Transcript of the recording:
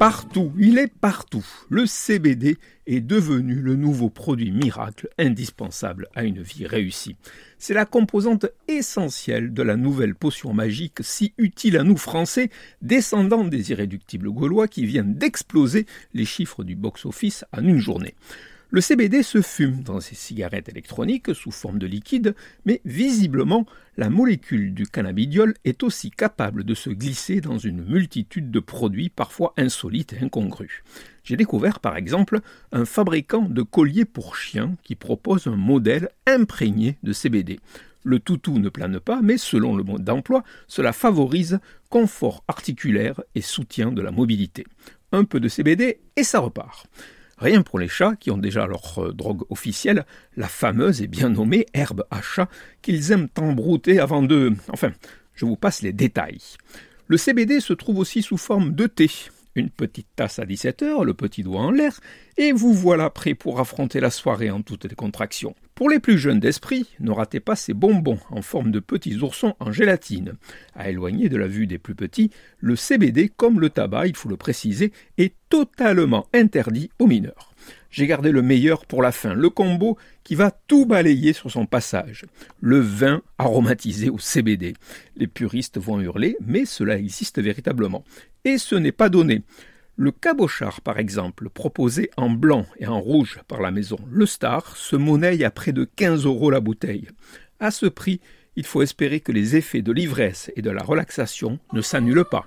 Partout, il est partout. Le CBD est devenu le nouveau produit miracle indispensable à une vie réussie. C'est la composante essentielle de la nouvelle potion magique si utile à nous Français, descendants des irréductibles gaulois qui viennent d'exploser les chiffres du box-office en une journée. Le CBD se fume dans ces cigarettes électroniques sous forme de liquide, mais visiblement, la molécule du cannabidiol est aussi capable de se glisser dans une multitude de produits parfois insolites et incongrus. J'ai découvert par exemple un fabricant de colliers pour chiens qui propose un modèle imprégné de CBD. Le toutou ne plane pas, mais selon le mode d'emploi, cela favorise confort articulaire et soutien de la mobilité. Un peu de CBD et ça repart. Rien pour les chats qui ont déjà leur euh, drogue officielle, la fameuse et bien nommée herbe à chat qu'ils aiment embrouter avant de... Enfin, je vous passe les détails. Le CBD se trouve aussi sous forme de thé. Une petite tasse à 17 heures, le petit doigt en l'air, et vous voilà prêt pour affronter la soirée en toutes les contractions. Pour les plus jeunes d'esprit, ne ratez pas ces bonbons en forme de petits oursons en gélatine. À éloigner de la vue des plus petits, le CBD, comme le tabac, il faut le préciser, est totalement interdit aux mineurs. J'ai gardé le meilleur pour la fin, le combo qui va tout balayer sur son passage. Le vin aromatisé au CBD. Les puristes vont hurler, mais cela existe véritablement. Et ce n'est pas donné. Le cabochard, par exemple, proposé en blanc et en rouge par la maison Le Star, se monnaie à près de 15 euros la bouteille. À ce prix, il faut espérer que les effets de l'ivresse et de la relaxation ne s'annulent pas.